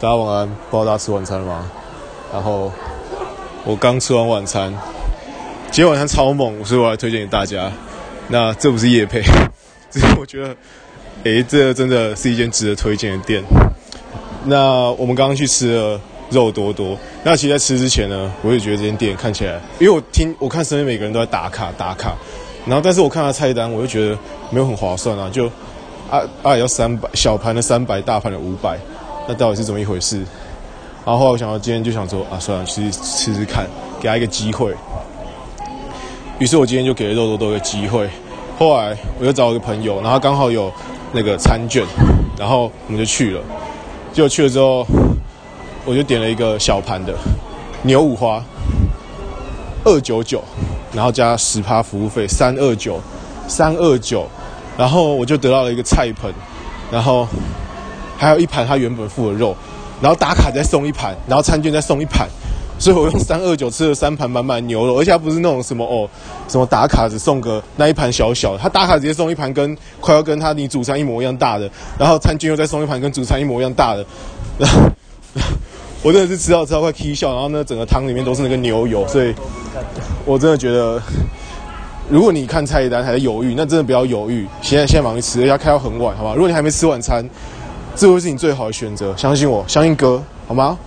大家晚安，不知道大家吃晚餐了吗？然后我刚吃完晚餐，今天晚餐超猛，所以我来推荐给大家。那这不是夜配，只是我觉得，诶，这真的是一间值得推荐的店。那我们刚刚去吃了肉多多。那其实在吃之前呢，我也觉得这间店看起来，因为我听我看身边每个人都在打卡打卡，然后但是我看他菜单，我就觉得没有很划算啊，就啊啊要三百小盘的三百，大盘的五百。那到底是怎么一回事？然后后来我想到今天就想说啊，算了，去吃吃看，给他一个机会。于是我今天就给了肉多多一个机会。后来我又找了个朋友，然后刚好有那个餐券，然后我们就去了。结果去了之后，我就点了一个小盘的牛五花，二九九，然后加十趴服务费，三二九，三二九，然后我就得到了一个菜盆，然后。还有一盘他原本付的肉，然后打卡再送一盘，然后餐券再送一盘，所以我用三二九吃了三盘满满牛肉，而且还不是那种什么哦，什么打卡只送个那一盘小小的，他打卡直接送一盘跟快要跟他你主餐一模一样大的，然后餐券又再送一盘跟主餐一模一样大的，然后我真的是吃到吃到快起笑，然后呢整个汤里面都是那个牛油，所以我真的觉得，如果你看菜单还在犹豫，那真的不要犹豫，现在现在忙去吃，要开到很晚，好吧？如果你还没吃晚餐。这会是你最好的选择，相信我，相信哥，好吗？